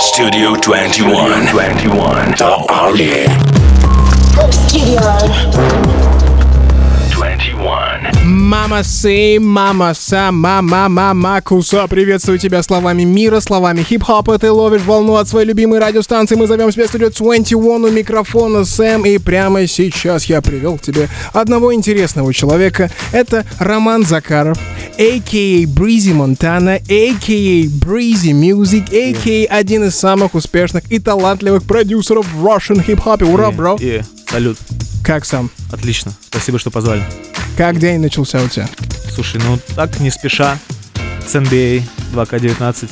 Studio 21. 21. The Army. Studio. 21. Мама сей, мама са, мама, мама куса. Приветствую тебя словами мира, словами хип-хопа. Ты ловишь волну от своей любимой радиостанции. Мы зовем себя студию 21 у микрофона Сэм. И прямо сейчас я привел к тебе одного интересного человека. Это Роман Закаров, а.к.а. Breezy Montana, а.к.а. Breezy Music, а.к.а. один из самых успешных и талантливых продюсеров в Russian хип-хопе. Ура, бро! И, салют. Как сам? Отлично. Спасибо, что позвали. Как день начался у тебя? Слушай, ну так, не спеша. С NBA 2К19.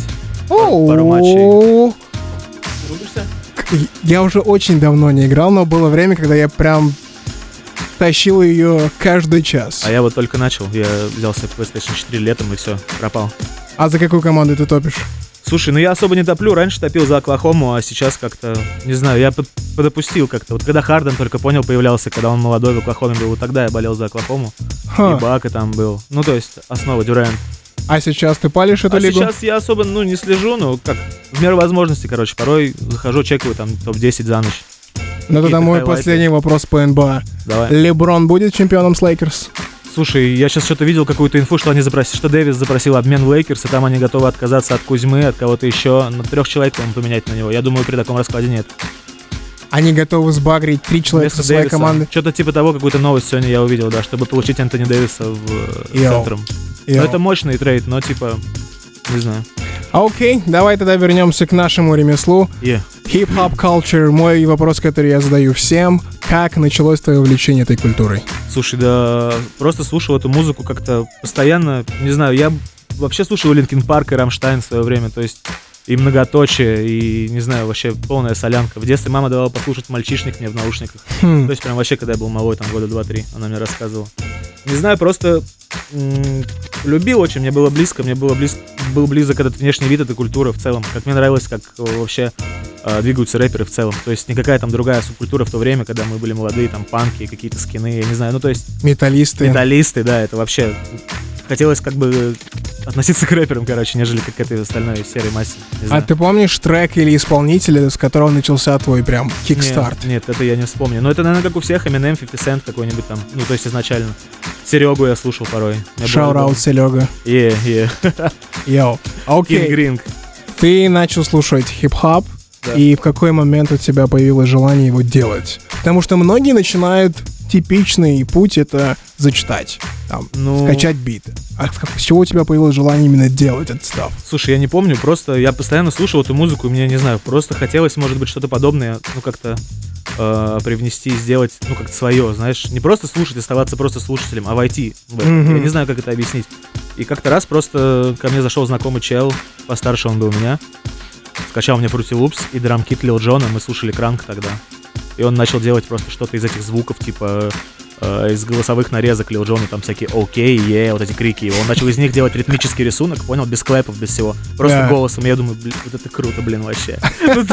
Оу. пару матчей. Я уже очень давно не играл, но было время, когда я прям тащил ее каждый час. А я вот только начал. Я взял себе PlayStation 4 летом и все, пропал. А за какую команду ты топишь? Слушай, ну я особо не топлю. Раньше топил за Оклахому, а сейчас как-то, не знаю, я под- подопустил как-то. Вот когда Харден только понял, появлялся, когда он молодой в Оклахоме был, вот тогда я болел за Оклахому. Ха. И Ибака там был. Ну, то есть, основа Дюрант. А сейчас ты палишь эту А лигу? сейчас я особо, ну, не слежу, ну, как, в меру возможности, короче, порой захожу, чекаю там топ-10 за ночь. Ну тогда мой хайлайты. последний вопрос по НБА. Давай. Леброн будет чемпионом с Лейкерс? Слушай, я сейчас что-то видел какую-то инфу, что они запросили, что Дэвис запросил обмен в Лейкерс, и там они готовы отказаться от Кузьмы, от кого-то еще, на трех человек, по-моему, поменять на него. Я думаю, при таком раскладе нет. Они готовы сбагрить три человека со своей команды. Что-то типа того, какую-то новость сегодня я увидел, да, чтобы получить Антони Дэвиса в э, Yo. центром. Yo. Ну, это мощный trade, но типа, не знаю. Окей, давай тогда вернемся к нашему ремеслу. Е. Хип-хоп culture. Мой вопрос, который я задаю всем. Как началось твое увлечение этой культурой? Слушай, да, просто слушал эту музыку как-то постоянно, не знаю, я вообще слушал Linkin Park и Рамштайн в свое время, то есть и многоточие, и, не знаю, вообще полная солянка. В детстве мама давала послушать «Мальчишник» мне в наушниках. Хм. То есть прям вообще, когда я был малой, там года 2-3, она мне рассказывала. Не знаю, просто м, любил очень, мне было близко, мне было близ, был близок этот внешний вид, эта культура в целом. Как мне нравилось, как э, вообще э, двигаются рэперы в целом. То есть никакая там другая субкультура в то время, когда мы были молодые, там панки, какие-то скины, я не знаю. Ну, то есть Металлисты. металлисты, да, это вообще... Хотелось как бы относиться к рэперам, короче, нежели как к этой остальной серой массе. А ты помнишь трек или исполнителя, с которого начался твой прям kickstart? Нет, нет, это я не вспомню. Но это, наверное, как у всех, Eminem, 50 Cent какой-нибудь там. Ну, то есть изначально. Серегу я слушал порой. Мне было Shout out Серега. Yeah, yeah. Yo. Окей. Ринг. Ты начал слушать хип-хоп, Да. и в какой момент у тебя появилось желание его делать? Потому что многие начинают типичный путь это зачитать, там, Ну, скачать бит. А с, чего у тебя появилось желание именно делать этот став? слушай, я не помню, просто я постоянно слушал эту музыку, и мне, не знаю, просто хотелось, может быть, что-то подобное, ну, как-то э, привнести, сделать, ну, как-то свое, знаешь, не просто слушать, оставаться просто слушателем, а войти в это. Мгм. Я не знаю, как это объяснить. И как-то раз просто ко мне зашел знакомый чел, постарше он был меня, скачал мне Fruity Loops и драмкит Лил Джона, мы слушали Кранк тогда. И он начал делать просто что-то из этих звуков, типа э, из голосовых нарезок Лил Джона, там всякие окей, е, вот эти крики его. Он начал из них делать ритмический рисунок, понял, без клэпов, без всего. Просто Да. голосом. Я думаю, блин, вот это круто, блин, вообще. Ну,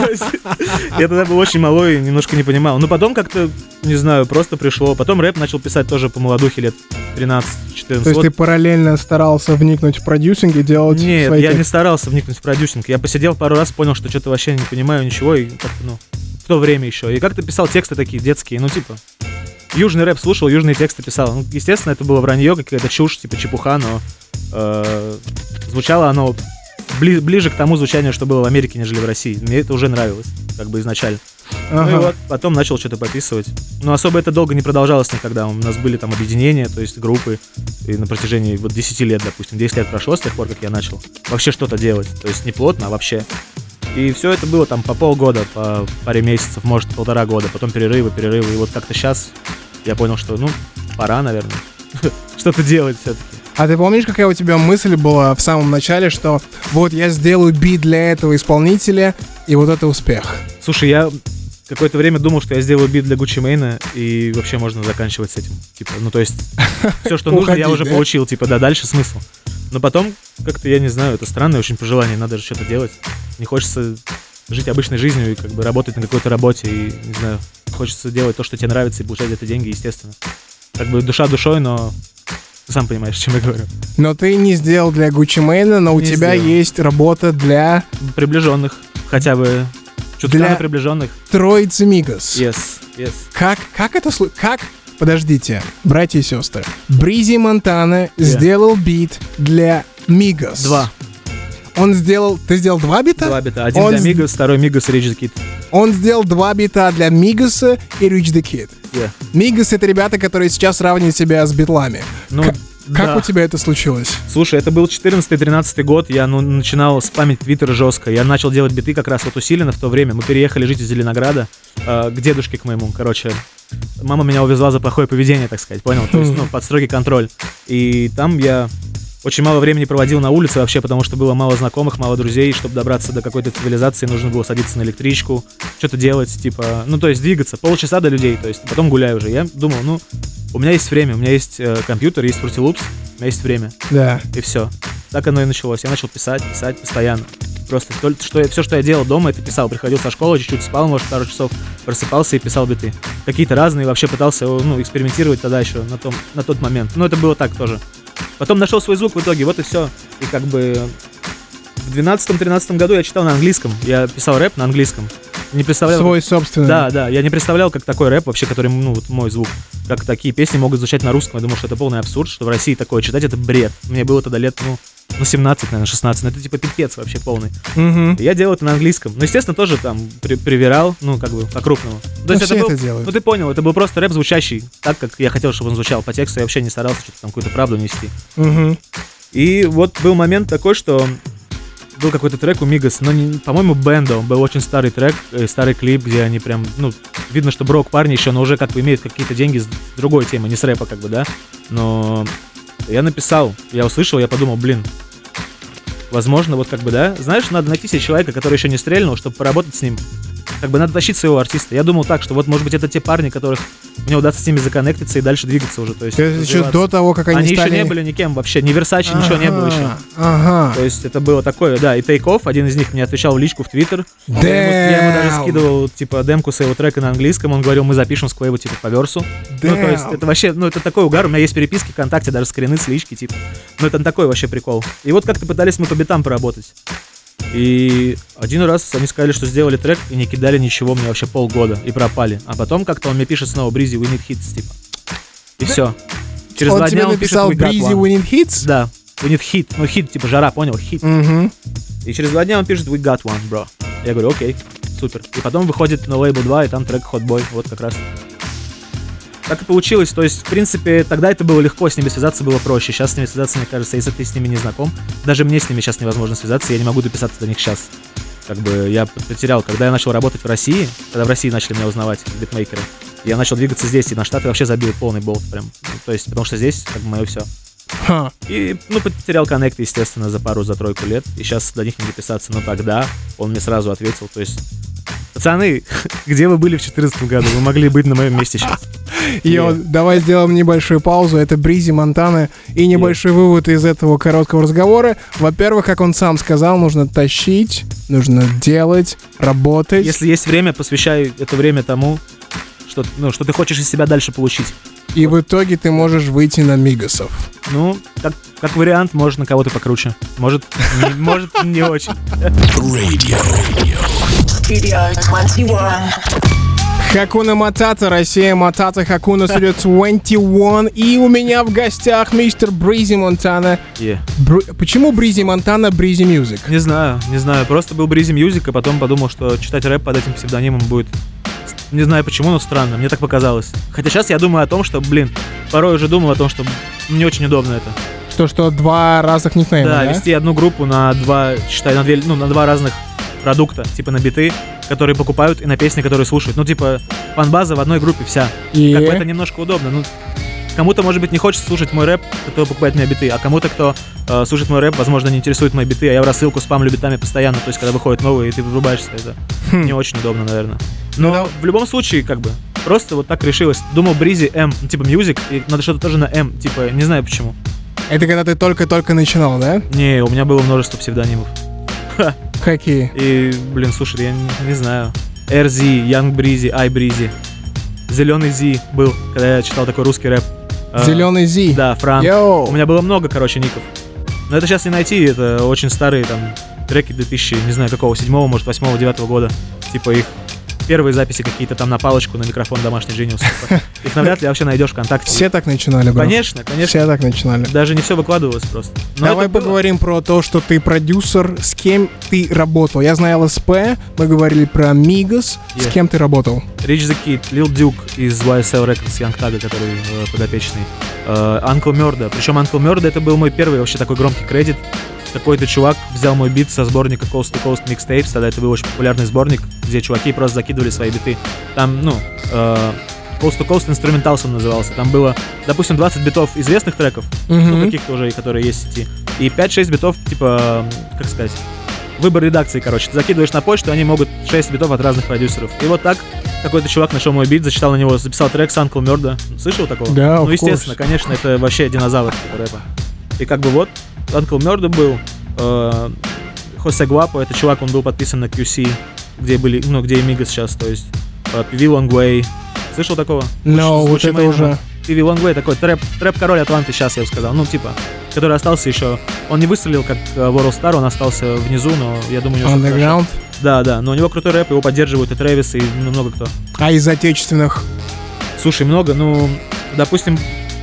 я тогда был очень малой и немножко не понимал. Но потом как-то, не знаю, просто пришло. Потом рэп начал писать тоже по молодухе лет 13-14. То есть ты параллельно старался вникнуть в продюсинг и делать нет, я не старался вникнуть в продюсинг. Я посидел пару раз, понял, что что-то вообще не понимаю ничего, и как-то, ну, в то время еще. И как-то писал тексты такие детские, ну, типа, южный рэп слушал, южные тексты писал. Ну, естественно, это было вранье, какая-то чушь, типа чепуха, но э, звучало оно бли- ближе к тому звучанию, что было в Америке, нежели в России. Мне это уже нравилось, как бы изначально. Ну и Ага. вот, потом начал что-то подписывать. Но особо это долго не продолжалось никогда. У нас были там объединения, то есть группы. И на протяжении вот 10 лет, допустим, 10 лет прошло с тех пор, как я начал вообще что-то делать. То есть не плотно, а вообще. И все это было там по полгода, по паре месяцев, может, полтора года. Потом перерывы, перерывы. И вот как-то сейчас я понял, что, ну, пора, наверное, что-то делать все-таки. А ты помнишь, какая у тебя мысль была в самом начале, что вот я сделаю бит для этого исполнителя, и вот это успех? Слушай, я какое-то время думал, что я сделаю бит для Гуччи Мейна, и вообще можно заканчивать с этим. Типа, ну то есть, все, что нужно, я уже получил, типа, да, дальше смысл. Но потом, как-то, я не знаю, это странное очень пожелание, надо же что-то делать. Не хочется жить обычной жизнью и как бы работать на какой-то работе, и, не знаю, хочется делать то, что тебе нравится, и получать это деньги, естественно. Как бы душа душой, но ты сам понимаешь, о чем я говорю. Но ты не сделал для Гуччи Мэйна, но у Не тебя сделал. есть работа для... Приближенных. хотя бы чутка Для- приближенных. Троица Мигас. Yes, yes. Как, как это Как? Подождите, братья и сестры. Бризи Монтана сделал бит для Мигас. Два. Он сделал... Ты сделал два бита? Два бита. Один Он для Мигас, второй Мигас Rich the Kid. Он сделал два бита для Мигаса и Rich the Kid. Yeah. Мигас — это ребята, которые сейчас сравнивают себя с битлами. Ну, К- Как да. у тебя это случилось? Слушай, это был 14-13 год, я ну, начинал спамить твиттер жестко. Я начал делать биты как раз вот усиленно в то время. Мы переехали жить из Зеленограда э, к дедушке к моему. Короче, мама меня увезла за плохое поведение, так сказать, понял? То есть, ну, под строгий контроль. И там я очень мало времени проводил на улице вообще, потому что было мало знакомых, мало друзей. Чтобы добраться до какой-то цивилизации, нужно было садиться на электричку, что-то делать, типа, ну, то есть двигаться. Полчаса до людей, то есть потом гуляю уже. Я думал, ну, у меня есть время, у меня есть э, компьютер, есть Fruity Loops, у меня есть время Да. и все. Так оно и началось. Я начал писать, писать постоянно. Просто только что я, все, что я делал дома, это писал. Приходил со школы, чуть-чуть спал, может, пару часов, просыпался и писал биты. Какие-то разные, вообще пытался, ну, экспериментировать тогда еще на, том, на тот момент. Но это было так тоже. Потом нашел свой звук в итоге, вот и все. И как бы в 12-13 году я читал на английском. Я писал рэп на английском. Не представлял... Свой собственный. Да, да, я не представлял, как такой рэп вообще, который, ну, вот мой звук, как такие песни могут звучать на русском. Я думал, что это полный абсурд, что в России такое читать, это бред. Мне было тогда лет, ну, ну 17, наверное, 16. Ну, это типа пипец вообще полный. И Я делал это на английском. Ну, естественно, тоже там при- привирал, ну, как бы, по-крупному. То Ну, есть все был, это делают. ну, ты понял, это был просто рэп звучащий так, как я хотел, чтобы он звучал. По тексту я вообще не старался что-то там какую-то правду нести. Мгм. И вот был момент такой, что был какой-то трек у Мигас, но, не- по-моему, Бендо. Был очень старый трек, э, старый клип, где они прям, ну, видно, что брок парни еще, но уже как бы имеют какие-то деньги с другой темы, не с рэпа, как бы, да. Но я написал, я услышал, я подумал, блин, возможно, вот как бы, да, знаешь, надо найти себе человека, который еще не стрельнул, чтобы поработать с ним. Как бы надо тащить своего артиста. Я думал так, что вот, может быть, это те парни, которых мне удастся с ними законнектиться и дальше двигаться уже. То есть, Это еще до того, как они, Они еще стали... не были никем вообще, ни Версачи, ничего не было еще. Ага, Ага. То есть это было такое, да, и Take один из них мне отвечал в личку в Твиттер. Я ему, я ему даже Damn. скидывал, типа, демку своего трека на английском, он говорил, мы запишем сквейву, типа, по версу. Ну, то есть Damn. это вообще, ну, это такой угар, у меня есть переписки ВКонтакте, даже скрины с лички, типа. Ну, это такой вообще прикол. И вот как-то пытались мы по битам поработать. И один раз они сказали, что сделали трек и не кидали ничего мне вообще полгода и пропали. А потом как-то он мне пишет снова, Бризи, we need hits, типа. И все. Через Он два тебе дня он пишет, написал we got Breezy one». Winning Hits? Да, we need hit. Ну, хит, типа жара, понял? Хит. Мгм. И через два дня он пишет We got one, bro. Я говорю, окей, супер. И потом выходит на лейбл 2, и там трек Hot Boy, вот как раз. Так и получилось, то есть, в принципе, тогда это было легко, с ними связаться было проще. Сейчас с ними связаться, мне кажется, если ты с ними не знаком, даже мне с ними сейчас невозможно связаться, я не могу дописаться до них сейчас. Как бы я потерял, когда я начал работать в России, когда в России начали меня узнавать, битмейкеры, я начал двигаться здесь, и на Штаты вообще забил полный болт прям. Ну, то есть, потому что здесь, как бы, мое все. Ха. И, ну, потерял коннект, естественно, за пару, за тройку лет. И сейчас до них не дописаться. Но тогда он мне сразу ответил, то есть... Пацаны, где вы были в 2014 году? Вы могли быть на моем месте сейчас. Йо, Yeah. давай сделаем небольшую паузу. Это Бризи Монтана. И небольшой вывод из этого короткого разговора. Во-первых, как он сам сказал, нужно тащить, нужно делать, работать. Если есть время, посвящай это время тому, что, ну, что ты хочешь из себя дальше получить. И в итоге ты можешь выйти на Мигасов. Ну, как, как вариант, может, на кого-то покруче. Может, не, может, не очень. Radio. Studio 21. Хакуна Матата, Россия Матата, Хакуна Studio 21. И у меня в гостях мистер Breezy Montana. Yeah. Почему Breezy Montana, Breezy Music? Не знаю, не знаю. Просто был Breezy Music, а потом подумал, что читать рэп под этим псевдонимом будет... Не знаю почему, но странно. Мне так показалось. Хотя сейчас я думаю о том, что, блин, порой уже думал о том, что не очень удобно это. Что, что два разных никнейма, да, да? вести одну группу на два, считай, на две, ну, на два разных продукта, типа на биты, которые покупают, и на песни, которые слушают. Ну, типа, фан-база в одной группе вся. И... Как бы это немножко удобно. Ну, кому-то, может быть, не хочется слушать мой рэп, кто покупает меня биты, а кому-то, кто э, слушает мой рэп, возможно, не интересует мои биты, а я в рассылку спамлю битами постоянно, то есть, когда выходят новые, и ты врубаешься, это Хм. не очень удобно, наверное. Но в любом случае, как бы, просто вот так решилось. Думал, Breezy М, ну, типа, music, и надо что-то тоже на М, типа, не знаю почему. Это когда ты только-только начинал, да? Не, у меня было множество псевдонимов. Какие? И, блин, слушай, я не, не знаю. RZ, Young Breezy, I Breezy. Зеленый Z был, когда я читал такой русский рэп. А, Зеленый Z. Да, Франк. Yo. У меня было много, короче, ников. Но это сейчас не найти, это очень старые там треки 2000, не знаю, какого, 7 может, 8 9 года. Типа их первые записи какие-то там на палочку, на микрофон домашний Genius. Их навряд ли вообще найдешь ВКонтакте. Все так начинали, бро. Конечно, конечно. Все так начинали. Даже не все выкладывалось просто. Но Давай это было. поговорим про то, что ты продюсер, с кем ты работал. Я знаю ЛСП, мы говорили про Мигас. С Yeah. кем ты работал? Rich the Kid, Lil Duke из YSL Records, Young Tag, который э, подопечный. Э, Uncle Murda. Причем Uncle Murda это был мой первый вообще такой громкий кредит. Какой-то чувак взял мой бит со сборника Coast to Coast Mixtapes, тогда это был очень популярный сборник, где чуваки просто закидывали свои биты. Там, ну, э, Coast to Coast Instrumentals он назывался. Там было, допустим, 20 битов известных треков, ну, Мгм. каких-то уже, которые есть в сети, и 5-6 битов, типа, как сказать, выбор редакции, короче. Ты закидываешь на почту, они могут 6 битов от разных продюсеров. И вот так какой-то чувак нашел мой бит, зачитал на него, записал трек с Uncle Murda. Слышал такого? Да, Ну, of естественно, course. конечно, это вообще динозавр типа рэпа. И как бы вот, Uncle Murda был, э, Хосе Гуапо, это чувак, он был подписан на QC, где были, ну, где Мига сейчас, то есть э, PV Long Way. Слышал такого? Но С вот Gucci это уже... PV Long Way такой трэп, трэп-король Атланты сейчас, я бы сказал. Ну, типа, который остался еще... Он не выстрелил как э, World Star, он остался внизу, но я думаю, у него. Underground. Да, да, но у него крутой рэп, его поддерживают и Трэвис, и ну, много кто. А из отечественных? Слушай, много, ну, допустим,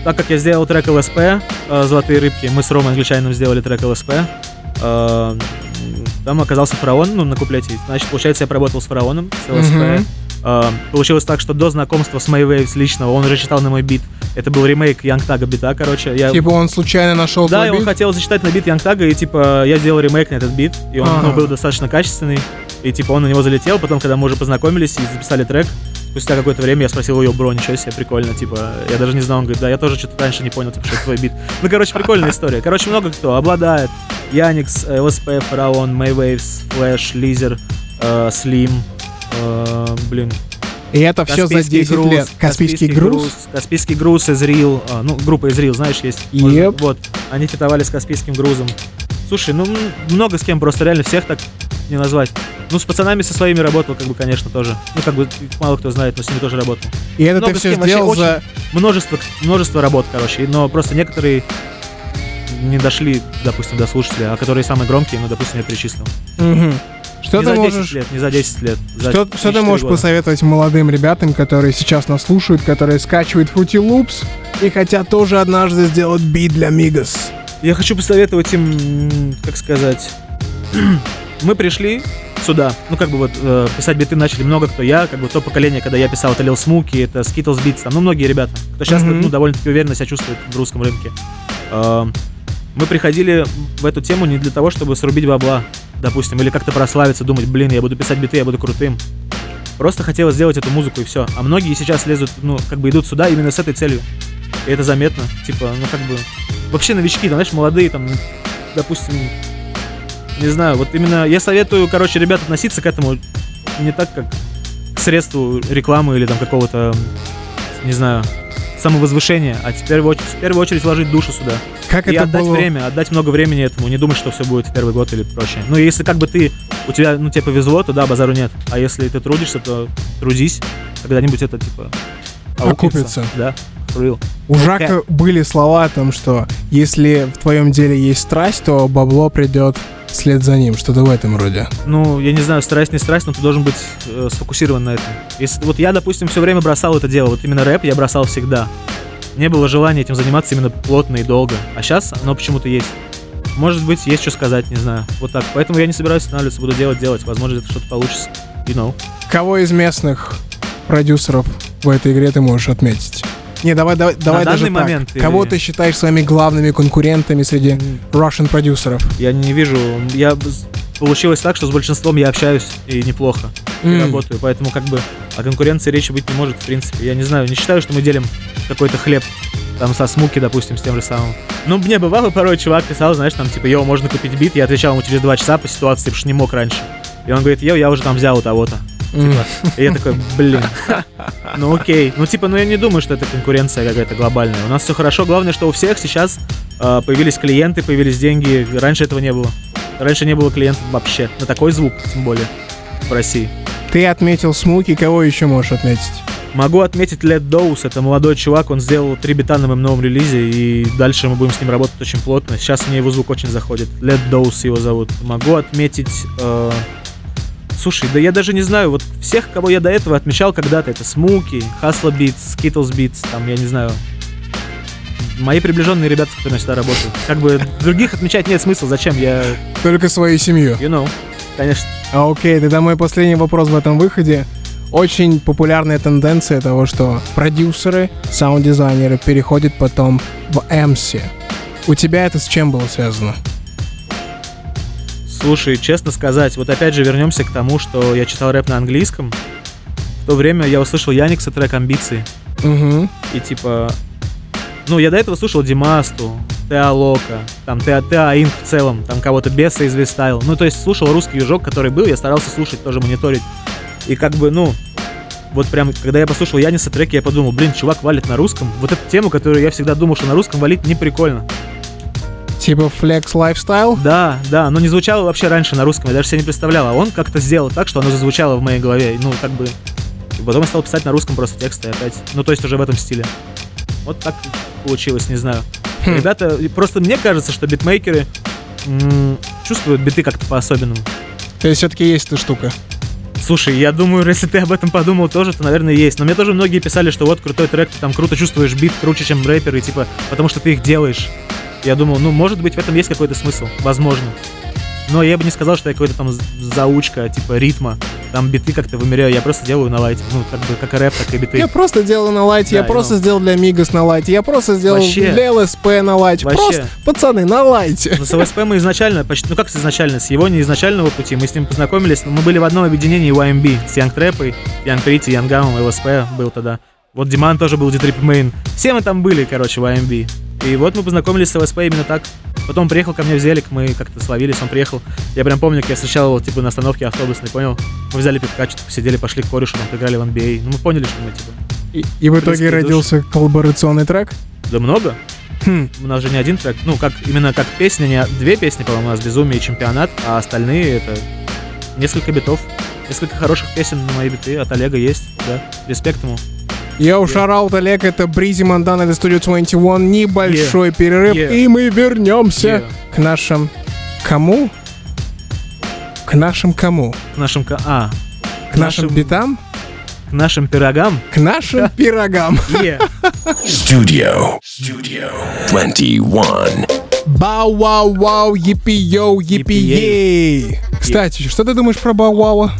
так как я сделал трек ЛСП, э, «Золотые рыбки», мы с Ромой Англичанином сделали трек ЛСП, э, там оказался фараон, ну, на куплете. Значит, получается, я поработал с фараоном, с ЛСП. Мгм. Э, получилось так, что до знакомства с Maywaves лично он уже читал на мой бит. Это был ремейк Young Thug бита, короче. Я Типа он случайно нашел да, он бит? хотел зачитать на бит Young Thug, и типа я сделал ремейк на этот бит, и он ну, был достаточно качественный. И типа он на него залетел, потом, когда мы уже познакомились и записали трек, спустя какое-то время я спросил ее, бро, ничего себе, прикольно, типа, я даже не знал, он говорит, да, я тоже что-то раньше не понял, типа, что это твой бит. Ну, короче, прикольная история. Короче, много кто обладает. Яникс, ЛСП, Фараон, Maywaves, Флэш, Лизер, э, Слим, э, блин, И это все за 10 лет. Каспийский груз? Каспийский груз из Рил. ну, группа из Рил, знаешь, есть. Yep. Вот. Они фитовали с Каспийским грузом. Слушай, ну много с кем, просто реально всех так не назвать. Ну, с пацанами со своими работал, как бы, конечно, тоже. Ну, как бы, мало кто знает, но с ними тоже работал. И это ты много с все сделал за... Множество, множество работ, короче. Но просто некоторые не дошли, допустим, до слушателя, а которые самые громкие, ну, допустим, я перечислил. Мгм. Что не ты за 10 можешь... лет, не за 10 лет. за Что, что ты 3-4 можешь года. посоветовать молодым ребятам, которые сейчас нас слушают, которые скачивают Fruity Loops и хотят тоже однажды сделать бит для Мигас? Я хочу посоветовать им, как сказать, мы пришли сюда, ну как бы вот э, писать биты начали много кто. Я, как бы то поколение, когда я писал, это Lil Smokey, это Skittles Beats, там, ну многие ребята, кто сейчас Мгм. ну, довольно-таки уверенно себя чувствует в русском рынке. Э, мы приходили в эту тему не для того, чтобы срубить бабла, допустим, или как-то прославиться, думать, блин, я буду писать биты, я буду крутым. Просто хотелось сделать эту музыку и все. А многие сейчас лезут, ну, как бы идут сюда именно с этой целью. И это заметно. Типа, ну, как бы... Вообще новички, там, знаешь, молодые, там, допустим, не знаю, вот именно я советую, короче, ребят относиться к этому не так, как к средству рекламы или там какого-то, не знаю, самовозвышения, а теперь в, оч- в первую очередь вложить душу сюда. Как и это отдать было? время, отдать много времени этому, не думать, что все будет в первый год или прочее. Ну, если как бы ты, у тебя, ну, тебе повезло, то да, базару нет. А если ты трудишься, то трудись, когда-нибудь это, типа, Окупится. Да, real. У Жака были слова о том, что если в твоем деле есть страсть, то бабло придет вслед за ним. Что-то в этом роде. Ну, я не знаю, страсть, не страсть, но ты должен быть э, сфокусирован на этом. Если, вот я, допустим, все время бросал это дело, вот именно рэп я бросал всегда. Не было желания этим заниматься именно плотно и долго. А сейчас оно почему-то есть. Может быть, есть что сказать, не знаю. Вот так. Поэтому я не собираюсь останавливаться, буду делать, делать. Возможно, это что-то получится. You know. Кого из местных продюсеров в этой игре ты можешь отметить? Не, давай, давай, давай даже так. момент Кого или- ты считаешь своими главными конкурентами среди Russian продюсеров? Я не вижу. Я получилось так, что с большинством я общаюсь и неплохо. И работаю. Поэтому как бы о конкуренции речи быть не может, в принципе. Я не знаю, не считаю, что мы делим какой-то хлеб там со смуки, допустим, с тем же самым. Ну, мне бывало порой чувак писал, знаешь, там, типа, yo, можно купить бит, я отвечал ему через два часа по ситуации, потому что не мог раньше. И он говорит, yo, я уже там взял у того-то. И я такой, блин, ну окей. Ну, типа, ну я не думаю, что это конкуренция какая-то глобальная. У нас все хорошо, главное, что у всех сейчас э, появились клиенты, появились деньги. Раньше этого не было. Раньше не было клиентов вообще. На такой звук, тем более, в России. Ты отметил Смуки, кого еще можешь отметить? Могу отметить Led Dose, это молодой чувак, он сделал три бита на моем новом релизе, и дальше мы будем с ним работать очень плотно. Сейчас мне его звук очень заходит. Led Dose его зовут. Могу отметить... э, Слушай, да я даже не знаю, вот всех, кого я до этого отмечал когда-то, это Смуки, Hustle Beats, Skittles Beats, там, я не знаю, мои приближенные ребята, с которыми я всегда работаю. Как бы других отмечать нет смысла, зачем, я, Только свою семью. you know, конечно. А, Окей, тогда мой последний вопрос в этом выходе. Очень популярная тенденция того, что продюсеры, саунд-дизайнеры переходят потом в MC. У тебя это с чем было связано? Слушай, честно сказать, вот опять же вернемся к тому, что я читал рэп на английском. В то время я услышал Яникса трек «Амбиции». Угу. И типа... Ну, я до этого слушал Димасту, Теолока, там Теа Инк в целом, там кого-то Беса из Вестайл. Ну, то есть слушал русский южок, который был, я старался слушать, тоже мониторить. И как бы, ну, вот прям, когда я послушал Яниса треки, я подумал, блин, чувак валит на русском. Вот эту тему, которую я всегда думал, что на русском валить не прикольно. Типа Flex Lifestyle? Да, да, но не звучало вообще раньше на русском, я даже себе не представлял. А он как-то сделал так, что оно зазвучало в моей голове. Ну, как бы... И потом я стал писать на русском просто тексты опять. Ну, то есть уже в этом стиле. Вот так получилось, не знаю. Хм. Ребята, просто мне кажется, что битмейкеры м, чувствуют биты как-то по-особенному. То есть все-таки есть эта штука. Слушай, я думаю, если ты об этом подумал тоже, то, наверное, есть. Но мне тоже многие писали, что вот крутой трек, ты там круто чувствуешь бит, круче, чем рэперы, типа, потому что ты их делаешь. Я думал, ну, может быть, в этом есть какой-то смысл. Возможно. Но я бы не сказал, что я какой-то там заучка, типа, ритма. Там биты как-то вымеряю, я просто делаю на лайте. Ну, как бы, как и рэп, так и биты. Я просто делал на лайте, я Да, просто ну. сделал для Migos на лайте, я просто сделал Вообще. для ЛСП на лайте. Вообще. Просто, пацаны, на лайте. Ну, с ЛСП мы изначально, почти, ну как с изначально, с его неизначального пути, мы с ним познакомились, но мы были в одном объединении YMB, с Young Trap, Young Pretty, Young Gam, ЛСП был тогда. Вот Диман тоже был Дитрip Мейн. Все мы там были, короче, в YMB. И вот мы познакомились с ЛСП именно так. Потом приехал ко мне в Зелик, мы как-то словились, он приехал. Я прям помню, как я встречал его, типа, на остановке автобусной, понял? Мы взяли пивка, что-то посидели, пошли к корешу, там, поиграли в NBA. Ну, мы поняли, что мы, типа, И, и в итоге родился коллаборационный трек. да много. Хм. У нас же не один трек, ну, как именно как песня, не две песни, по-моему, у нас «Безумие» и «Чемпионат», а остальные это несколько битов, несколько хороших песен на мои биты от Олега есть, да, респект ему. Йоу, shout out, Олег, это Бризи Мондан, это Studio 21, небольшой перерыв, Yeah. и мы вернемся Yeah. к нашим... Кому? К нашим кому? К нашим, ка- а, К нашим битам? к нашим пирогам. К нашим пирогам. Е. Studio. Studio 21. Бау-вау-вау, епи-йоу, епи-ей. Кстати, что ты думаешь про Бау-вау?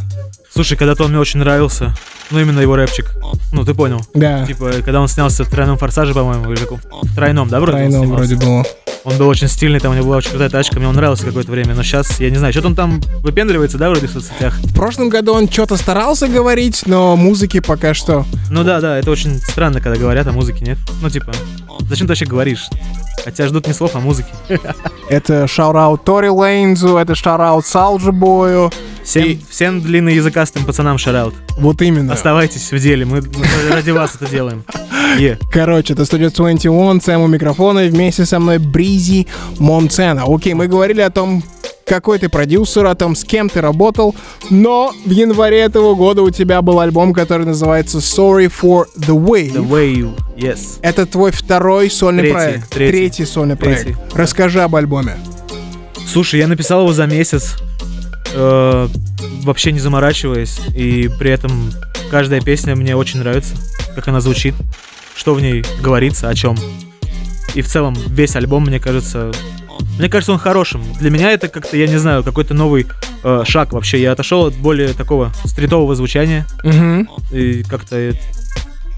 Слушай, когда-то он мне очень нравился, ну, именно его рэпчик, ну, ты понял. Да, Типа, когда он снялся в тройном форсаже, по-моему, или каком- в тройном, да, вроде? тройном вроде было. Он был очень стильный, там у него была очень крутая тачка, мне он нравился какое-то время, но сейчас, я не знаю, что-то он там выпендривается, да, вроде в соцсетях. В прошлом году он что-то старался говорить, но музыки пока что. Ну да, да, это очень странно, когда говорят, а музыки нет. Ну типа, зачем ты вообще говоришь? Хотя ждут не слов, а музыки. Это шараут Тори Лейнзу, это шараут Салджи Бою. Всем, И- всем длинноязыкастым пацанам шараут. Вот именно. Оставайтесь в деле, мы, мы ради вас это делаем. Короче, это Studio 21, Сэм у микрофона, и вместе со мной Бризи Монтена. Окей, мы говорили о том, какой ты продюсер, о том, с кем ты работал, но в январе этого года у тебя был альбом, который называется Sorry for the Wave. The you, yes. Это твой второй сольный Третий, проект. третий. сольный Третий, проект. Расскажи об альбоме. Слушай, я написал его за месяц, э, вообще не заморачиваясь, и при этом каждая песня мне очень нравится, как она звучит, что в ней говорится, о чем. И в целом весь альбом, мне кажется, мне кажется, он хорошим. Для меня это как-то, я не знаю, какой-то новый э, шаг вообще. Я отошел от более такого стритового звучания Мгм. и как-то,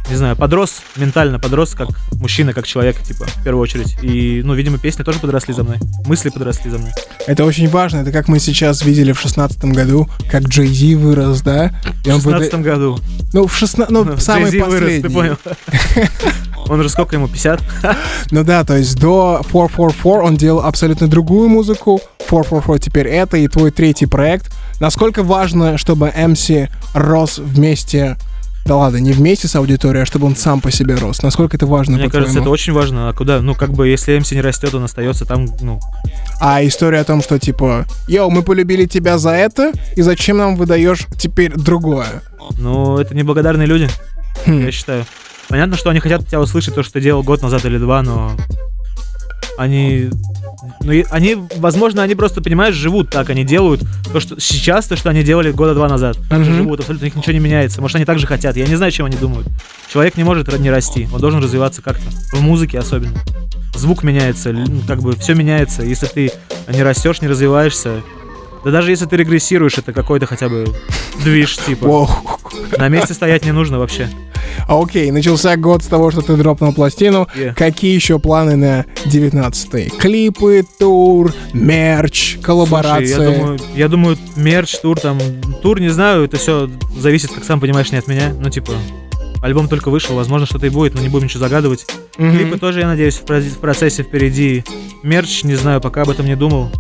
не знаю, подрос ментально, подрос как мужчина, как человек, типа, в первую очередь. И, ну, видимо, песни тоже подросли за мной, мысли подросли за мной. Это очень важно. Это как мы сейчас видели в шестнадцатом году, как Джей Зи вырос, да? И В он выда- 16 году. Ну, в 16... Ну, Ну, самый вырос, последний. ты понял? Он же сколько ему, 50? Ну да, то есть до 444 он делал абсолютно другую музыку. 444 теперь это и твой третий проект. Насколько важно, чтобы MC рос вместе да ладно, не вместе с аудиторией, а чтобы он сам по себе рос. Насколько это важно, Мне кажется, это очень важно. А куда? Ну, как бы, если MC не растет, он остается там, ну, А история о том, что типа, йоу, мы полюбили тебя за это, и зачем нам выдаешь теперь другое? ну, это неблагодарные люди. Хм. я считаю. Понятно, что они хотят от тебя услышать то, что ты делал год назад или два, но они... Ну, и они, возможно, они просто, понимаешь, живут так, они делают то, что сейчас, то, что они делали года два назад. Так же живут, абсолютно у них ничего не меняется. Может, они так же хотят, я не знаю, чем они думают. Человек не может не расти, он должен развиваться как-то. В музыке особенно. Звук меняется, ну, как бы все меняется. Если ты не растешь, не развиваешься, да даже если ты регрессируешь, это какой-то хотя бы движ, типа. На месте стоять не нужно вообще. А, Окей, начался год с того, что ты дропнул пластину. Yeah. Какие еще планы на 19-й? Клипы, тур, мерч, коллаборации? Слушай, я думаю, я думаю, мерч, тур, там, тур, не знаю, это все зависит, как сам понимаешь, не от меня. Ну, типа, альбом только вышел, возможно, что-то и будет, но не будем ничего загадывать. Мгм. Клипы тоже, я надеюсь, в процессе впереди. Мерч, не знаю, пока об этом не думал.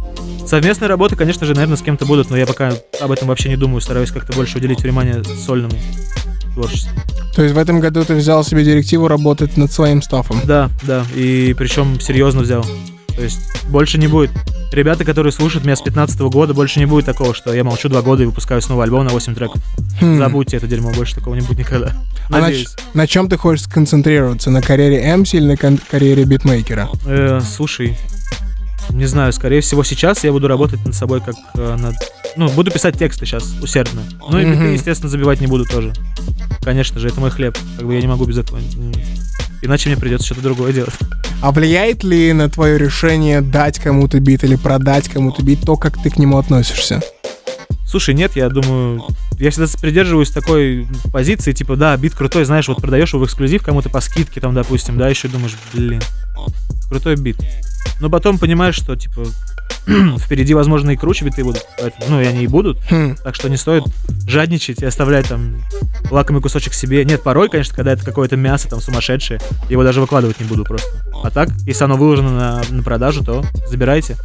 Совместные работы, конечно же, наверное, с кем-то будут, но я пока об этом вообще не думаю, стараюсь как-то больше уделить внимание сольному творчеству. То есть в этом году ты взял себе директиву работать над своим стафом? Да, да, и причем серьезно взял. То есть больше не будет. Ребята, которые слушают меня с 15 года, больше не будет такого, что я молчу два года и выпускаю снова альбом на 8 треков. Хм. Забудьте это дерьмо, больше такого не будет никогда. А на, Надеюсь. на чем ты хочешь сконцентрироваться? На карьере MC или на карьере битмейкера? Э, слушай, не знаю, скорее всего сейчас я буду работать над собой как э, над... Ну, буду писать тексты сейчас усердно. Ну и биты, естественно, забивать не буду тоже. Конечно же, это мой хлеб. Как бы я не могу без этого. Иначе мне придется что-то другое делать. А влияет ли на твое решение дать кому-то бит или продать кому-то бит то, как ты к нему относишься? Слушай, нет, я думаю, я всегда придерживаюсь такой позиции, типа, да, бит крутой, знаешь, вот продаешь его в эксклюзив кому-то по скидке, там, допустим, да, еще думаешь, блин, крутой бит. Но потом понимаешь, что, типа, впереди, возможно, и круче биты будут, поэтому, ну, и они и будут, Хм. так что не стоит жадничать и оставлять там лакомый кусочек себе. Нет, порой, конечно, когда это какое-то мясо там сумасшедшее, его даже выкладывать не буду просто. А так, если оно выложено на, на продажу, то забирайте.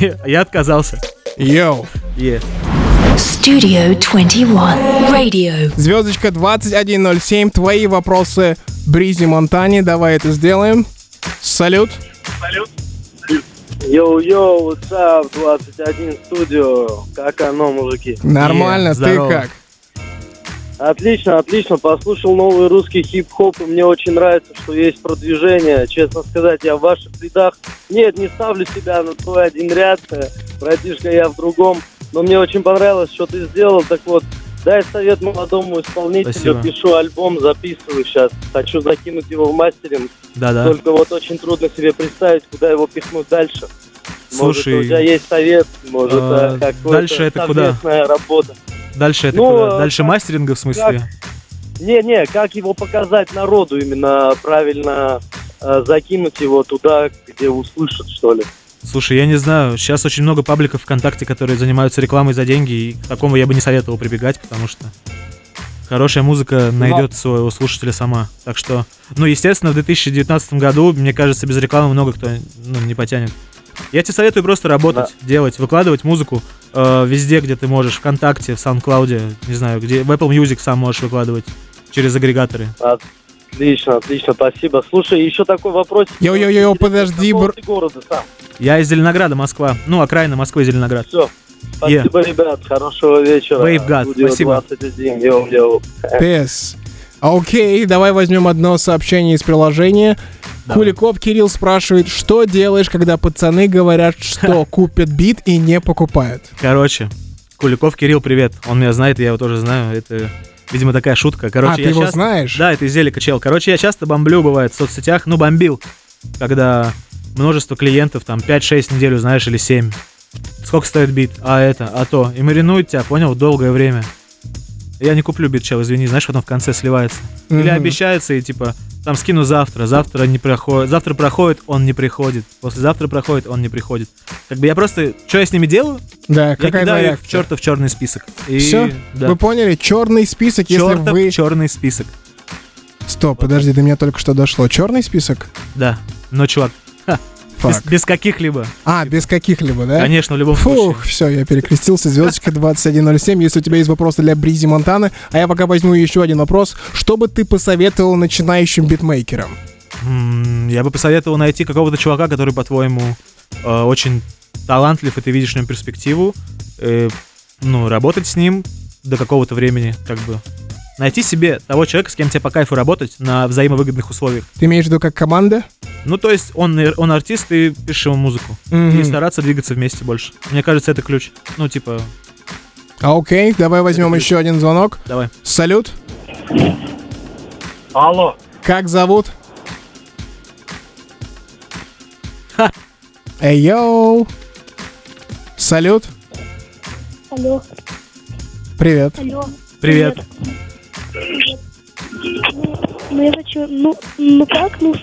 Я отказался. Йоу. Е. Studio 21. Radio. Звездочка 2107, твои вопросы Бризи Монтане, давай это сделаем. Салют. Yo-yo, what's up, 21 студио. Как оно, мужики? Нормально, Е, ты здорово. как? Отлично, отлично. Послушал новый русский хип-хоп, и мне очень нравится, что есть продвижение. Честно сказать, я в ваших рядах. Нет, не ставлю себя на твой один ряд. э, Братишка, я в другом. Но мне очень понравилось, что ты сделал. Так вот, дай совет молодому исполнителю. Спасибо. Пишу альбом, записываю сейчас. Хочу закинуть его в мастеринг. Да-да. Только вот очень трудно себе представить, куда его пихнуть дальше. Может, Слушай, у тебя есть совет, может, а, э, какая-то дальше это куда? работа. Дальше это Ну, куда? э, Дальше как- мастеринга в смысле? Не-не, как его показать народу, именно правильно э, закинуть его туда, где услышат, что ли. Слушай, я не знаю. Сейчас очень много пабликов ВКонтакте, которые занимаются рекламой за деньги, и к такому я бы не советовал прибегать, потому что хорошая музыка найдет своего слушателя сама. Так что, ну, естественно, в 2019 году, мне кажется, без рекламы много кто ну, не потянет. Я тебе советую просто работать, делать, выкладывать музыку э, везде, где ты можешь, ВКонтакте, в SoundCloud, не знаю, где в Apple Music сам можешь выкладывать через агрегаторы. Отлично, отлично, спасибо. Слушай, еще такой вопрос. Йо-йо-йо, подожди, бр- города сам? Я из Зеленограда, Москва. Ну, окраина Москвы, Зеленоград. Все. Спасибо, ребят. Хорошего вечера. Wave God, Studio спасибо. 21. Yo-yo. Peace. Окей, давай возьмем одно сообщение из приложения. Куликов Кирилл спрашивает, что делаешь, когда пацаны говорят, что купят бит и не покупают? Короче, Куликов Кирилл, привет. Он меня знает, я его тоже знаю. Это, видимо, такая шутка. Короче, а, ты я его часто- знаешь? Да, это из Зелика чел. Короче, я часто бомблю, бывает, в соцсетях. Ну, бомбил, когда множество клиентов, там, 5-6 неделю, знаешь, или 7. Сколько стоит бит? А это, а то. И маринует тебя, понял, долгое время. Я не куплю бит, чел, извини, знаешь, потом в конце сливается. Или Мгм. обещается, и типа, там скину завтра, завтра не проходит, завтра проходит, он не приходит, послезавтра проходит, он не приходит. Как бы я просто, что я с ними делаю? Да, Я какая кидаю их в чертов черный список. И, Все? Да. Вы поняли? Черный список, если Чертов вы... черный список. Стоп, подожди, до меня только что дошло. Черный список? Да. Но, чувак, без, Фак. без каких-либо. А, без каких-либо, да? Конечно, в любом Фух, случае. все, я перекрестился. Звездочка 2107. Если у тебя есть вопросы для Бризи Монтаны, а я пока возьму еще один вопрос. Что бы ты посоветовал начинающим битмейкерам? М, Я бы посоветовал найти какого-то чувака, который, по-твоему, э, очень талантлив, и ты видишь в нем перспективу. э, ну, работать с ним до какого-то времени, как бы. найти себе того человека, с кем тебе по кайфу работать на взаимовыгодных условиях. Ты имеешь в виду как команда? Ну, то есть он, он артист, ты пишешь ему музыку. Мгм. И стараться двигаться вместе больше. Мне кажется, это ключ. Ну, типа, А, Окей, давай возьмем еще один звонок. давай. Салют, Алло. как зовут? Ха. Эй, йоу. Салют, Алло, привет. алло. Привет. Привет. Ну, ну я хочу, ну, ну как, ну,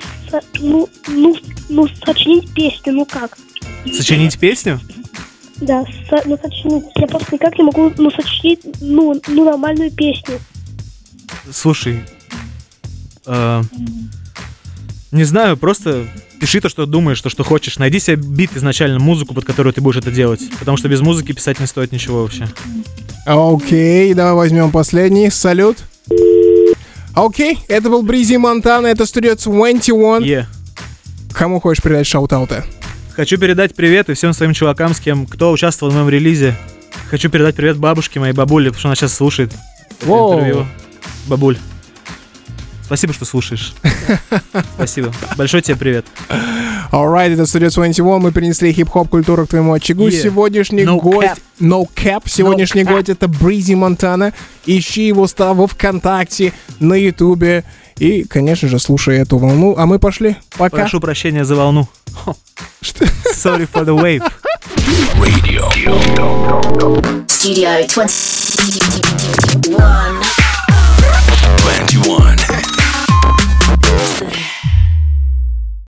ну, ну, ну, сочинить песню, ну как? Сочинить песню? Да, со- ну сочинить. Я просто никак не могу, ну, сочинить, ну, ну, нормальную песню. Слушай, э, не знаю, просто пиши то, что думаешь, то, что хочешь. Найди себе бит изначально, музыку, под которую ты будешь это делать. Потому что без музыки писать не стоит ничего вообще. Окей, давай возьмем последний. Салют. Окей, это был Бризи Монтана, это студия 21. Е. Кому хочешь передать шаут-ауты? Хочу передать привет и всем своим чувакам, с кем, кто участвовал в моем релизе. Хочу передать привет бабушке, моей бабуле, потому что она сейчас слушает Воу. интервью. Бабуль, спасибо, что слушаешь. Спасибо. Большой тебе привет. Alright, это студия 21. Мы принесли хип-хоп культуру к твоему очагу. Yeah. Сегодняшний No гость... cap. No cap. Сегодняшний гость это Бризи Монтана. Ищи его став во ВКонтакте, на Ютубе. И, конечно же, слушай эту волну. А мы пошли. Пока. Прошу прощения за волну. Что? Sorry for the wave. Radio. Studio 21. 21. Listen.